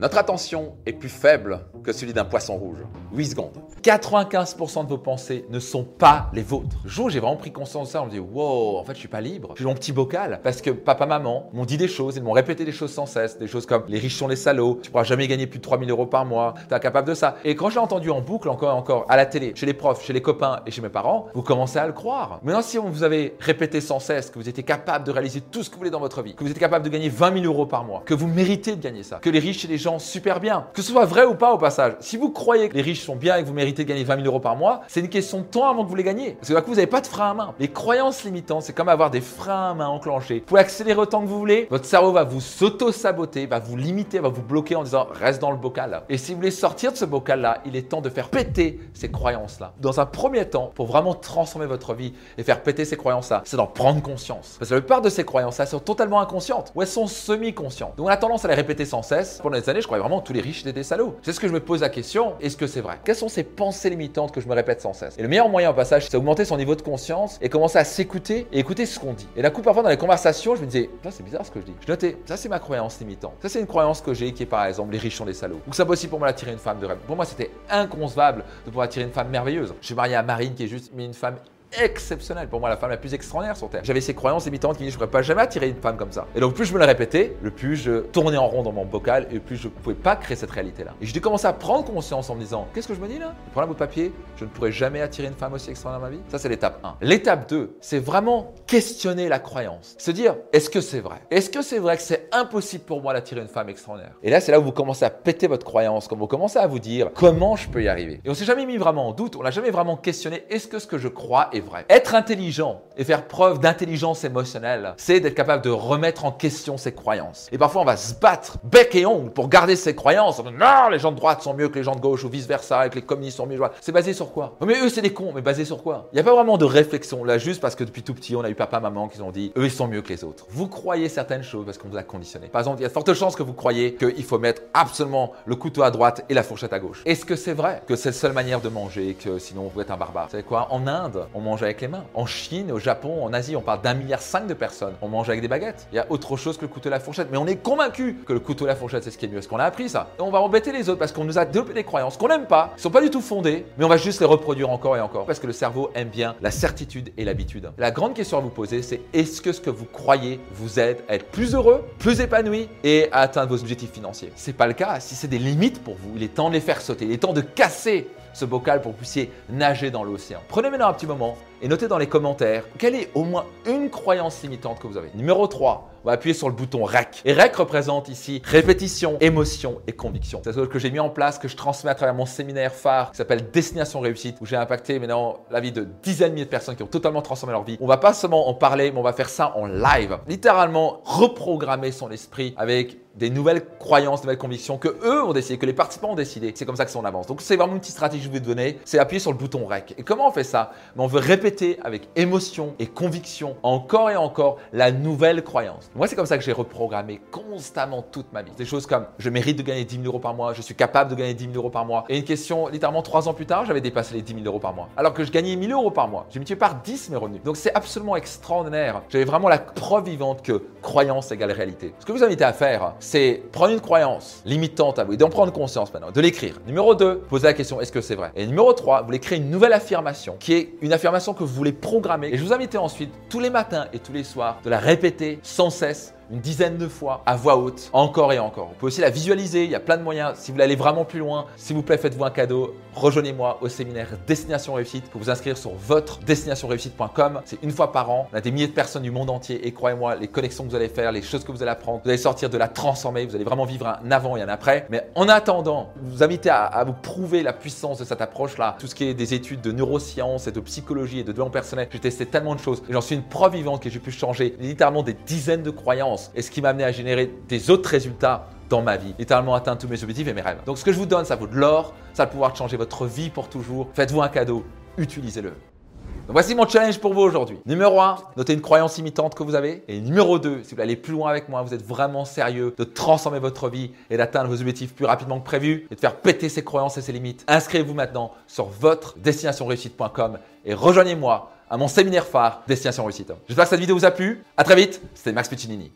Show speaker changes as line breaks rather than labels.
Notre attention est plus faible que celui d'un poisson rouge. 8 secondes. 95% de vos pensées ne sont pas les vôtres. Jour j'ai vraiment pris conscience de ça, on me dit Wow, en fait, je suis pas libre. J'ai mon petit bocal parce que papa, maman m'ont dit des choses, ils m'ont répété des choses sans cesse. Des choses comme les riches sont les salauds, tu pourras jamais gagner plus de 3000 euros par mois, tu es capable de ça. Et quand j'ai entendu en boucle encore et encore à la télé, chez les profs, chez les copains et chez mes parents, vous commencez à le croire. Maintenant, si vous avez répété sans cesse que vous étiez capable de réaliser tout ce que vous voulez dans votre vie, que vous êtes capable de gagner 20 000 euros par mois, que vous méritez de gagner ça, que les riches et les gens super bien. Que ce soit vrai ou pas au passage. Si vous croyez que les riches sont bien et que vous méritez de gagner 20 000 euros par mois, c'est une question de temps avant que vous les gagnez. Parce que là, vous n'avez pas de frein à main. Les croyances limitantes, c'est comme avoir des freins à main enclenchés. Vous pouvez accélérer autant que vous voulez. Votre cerveau va vous s'auto-saboter, va vous limiter, va vous bloquer en disant reste dans le bocal. Et si vous voulez sortir de ce bocal-là, il est temps de faire péter ces croyances-là. Dans un premier temps, pour vraiment transformer votre vie et faire péter ces croyances-là, c'est d'en prendre conscience. Parce que la plupart de ces croyances-là sont totalement inconscientes ou elles sont semi-conscientes. Donc on a tendance à les répéter sans cesse. Pendant des années, je croyais vraiment tous les riches étaient des salauds. C'est ce que je me pose la question, est-ce que c'est vrai? Quelles sont ces pensées limitantes que je me répète sans cesse? Et le meilleur moyen au passage, c'est augmenter son niveau de conscience et commencer à s'écouter et écouter ce qu'on dit. Et d'un coup, parfois dans les conversations, je me disais, c'est bizarre ce que je dis. Je notais, ça c'est ma croyance limitante. Ça c'est une croyance que j'ai qui est par exemple, les riches sont des salauds. Ou ça possible pour moi d'attirer une femme de rêve. Pour moi, c'était inconcevable de pouvoir attirer une femme merveilleuse. Je suis marié à Marine qui est juste une femme exceptionnelle. Pour moi, la femme la plus extraordinaire sur Terre. J'avais ces croyances limitantes qui disaient je ne pourrais pas jamais attirer une femme comme ça. Et donc, plus je me le répétais, le plus je tournais en rond dans mon bocal et plus je ne pouvais pas créer cette réalité-là. Et j'ai dû commencer à prendre conscience en me disant qu'est-ce que je me dis là? Prends un de papier, je ne pourrais jamais attirer une femme aussi extraordinaire dans ma vie. Ça, c'est l'étape 1. L'étape 2, c'est vraiment questionner la croyance. Se dire est-ce que c'est vrai? Est-ce que c'est vrai que c'est impossible pour moi d'attirer une femme extraordinaire? Et là, c'est là où vous commencez à péter votre croyance, quand vous commencez à vous dire comment je peux y arriver? Et on s'est jamais mis vraiment en doute, on n'a jamais vraiment questionné est-ce que ce que je crois est vrai Être intelligent et faire preuve d'intelligence émotionnelle, c'est d'être capable de remettre en question ses croyances. Et parfois, on va se battre bec et ongle pour garder ses croyances. Non, les gens de droite sont mieux que les gens de gauche ou vice-versa, et que les communistes sont mieux. C'est basé sur quoi? Mais eux, c'est des cons, mais basé sur quoi? Il n'y a pas vraiment de réflexion là, juste parce que depuis tout petit, on a eu papa, maman qui ont dit eux, ils sont mieux que les autres. Vous croyez certaines choses parce qu'on vous a conditionné. Par exemple, il y a de fortes chances que vous croyez qu'il faut mettre absolument le couteau à droite et la fourchette à gauche. Est-ce que c'est vrai que c'est la seule manière de manger, que sinon vous êtes un barbare? Vous savez quoi? En Inde, on mange avec les mains. En Chine, au Japon, en Asie, on parle d'un milliard cinq de personnes. On mange avec des baguettes. Il y a autre chose que le couteau et la fourchette. Mais on est convaincu que le couteau et la fourchette, c'est ce qui est mieux. Est-ce qu'on a appris ça Et on va embêter les autres parce qu'on nous a développé des croyances qu'on n'aime pas, qui sont pas du tout fondées, mais on va juste les reproduire encore et encore. Parce que le cerveau aime bien la certitude et l'habitude. La grande question à vous poser, c'est est-ce que ce que vous croyez vous aide à être plus heureux, plus épanoui et à atteindre vos objectifs financiers? C'est pas le cas. Si c'est des limites pour vous, il est temps de les faire sauter. Il est temps de casser ce bocal pour que vous puissiez nager dans l'océan. Prenez maintenant un petit moment et notez dans les commentaires quelle est au moins une croyance limitante que vous avez. Numéro 3, on va appuyer sur le bouton REC. Et REC représente ici répétition, émotion et conviction. C'est ce que j'ai mis en place, que je transmets à travers mon séminaire phare qui s'appelle Destination Réussite, où j'ai impacté maintenant la vie de dizaines de milliers de personnes qui ont totalement transformé leur vie. On va pas seulement en parler, mais on va faire ça en live. Littéralement, reprogrammer son esprit avec des nouvelles croyances, des nouvelles convictions que eux ont décidé, que les participants ont décidé. C'est comme ça que ça avance. Donc c'est vraiment une petite stratégie que je vais vous donner, c'est appuyer sur le bouton REC. Et comment on fait ça? On veut répéter avec émotion et conviction encore et encore la nouvelle croyance. Moi c'est comme ça que j'ai reprogrammé constamment toute ma vie. Des choses comme je mérite de gagner 10 000 euros par mois, je suis capable de gagner 10 000 euros par mois. Et une question, littéralement trois ans plus tard, j'avais dépassé les 10 000 euros par mois. Alors que je gagnais 1000 euros par mois. J'ai multiplié par 10 mes revenus. Donc c'est absolument extraordinaire. J'avais vraiment la preuve vivante que croyance égale réalité. Ce que vous invite à faire, c'est prendre une croyance limitante à vous et d'en prendre conscience maintenant, de l'écrire. Numéro 2, poser la question est-ce que c'est vrai? Et numéro 3, vous voulez créer une nouvelle affirmation qui est une affirmation que vous voulez programmer. Et je vous invite ensuite tous les matins et tous les soirs de la répéter sans cesse Entonces, une dizaine de fois à voix haute, encore et encore. Vous pouvez aussi la visualiser, il y a plein de moyens. Si vous voulez aller vraiment plus loin, s'il vous plaît, faites-vous un cadeau. Rejoignez-moi au séminaire Destination Réussite pour vous inscrire sur votre destinationreussite.com. C'est une fois par an. On a des milliers de personnes du monde entier et croyez-moi, les connexions que vous allez faire, les choses que vous allez apprendre, vous allez sortir de la transformer, vous allez vraiment vivre un avant et un après. Mais en attendant, vous invite à, vous prouver la puissance de cette approche-là. Tout ce qui est des études de neurosciences et de psychologie et de développement personnel, j'ai testé tellement de choses j'en suis une preuve vivante que j'ai pu changer littéralement des dizaines de croyances et ce qui m'a amené à générer des autres résultats dans ma vie, littéralement atteindre tous mes objectifs et mes rêves. Donc ce que je vous donne, ça vaut de l'or, ça va pouvoir changer votre vie pour toujours. Faites-vous un cadeau, utilisez-le. Voici mon challenge pour vous aujourd'hui. Numéro 1, notez une croyance imitante que vous avez. Et numéro 2, si vous voulez aller plus loin avec moi, vous êtes vraiment sérieux de transformer votre vie et d'atteindre vos objectifs plus rapidement que prévu et de faire péter ses croyances et ses limites, inscrivez-vous maintenant sur votre destinationreussite.com et rejoignez-moi à mon séminaire phare Destination Réussite. J'espère que cette vidéo vous a plu. À très vite, c'était Max Piccinini.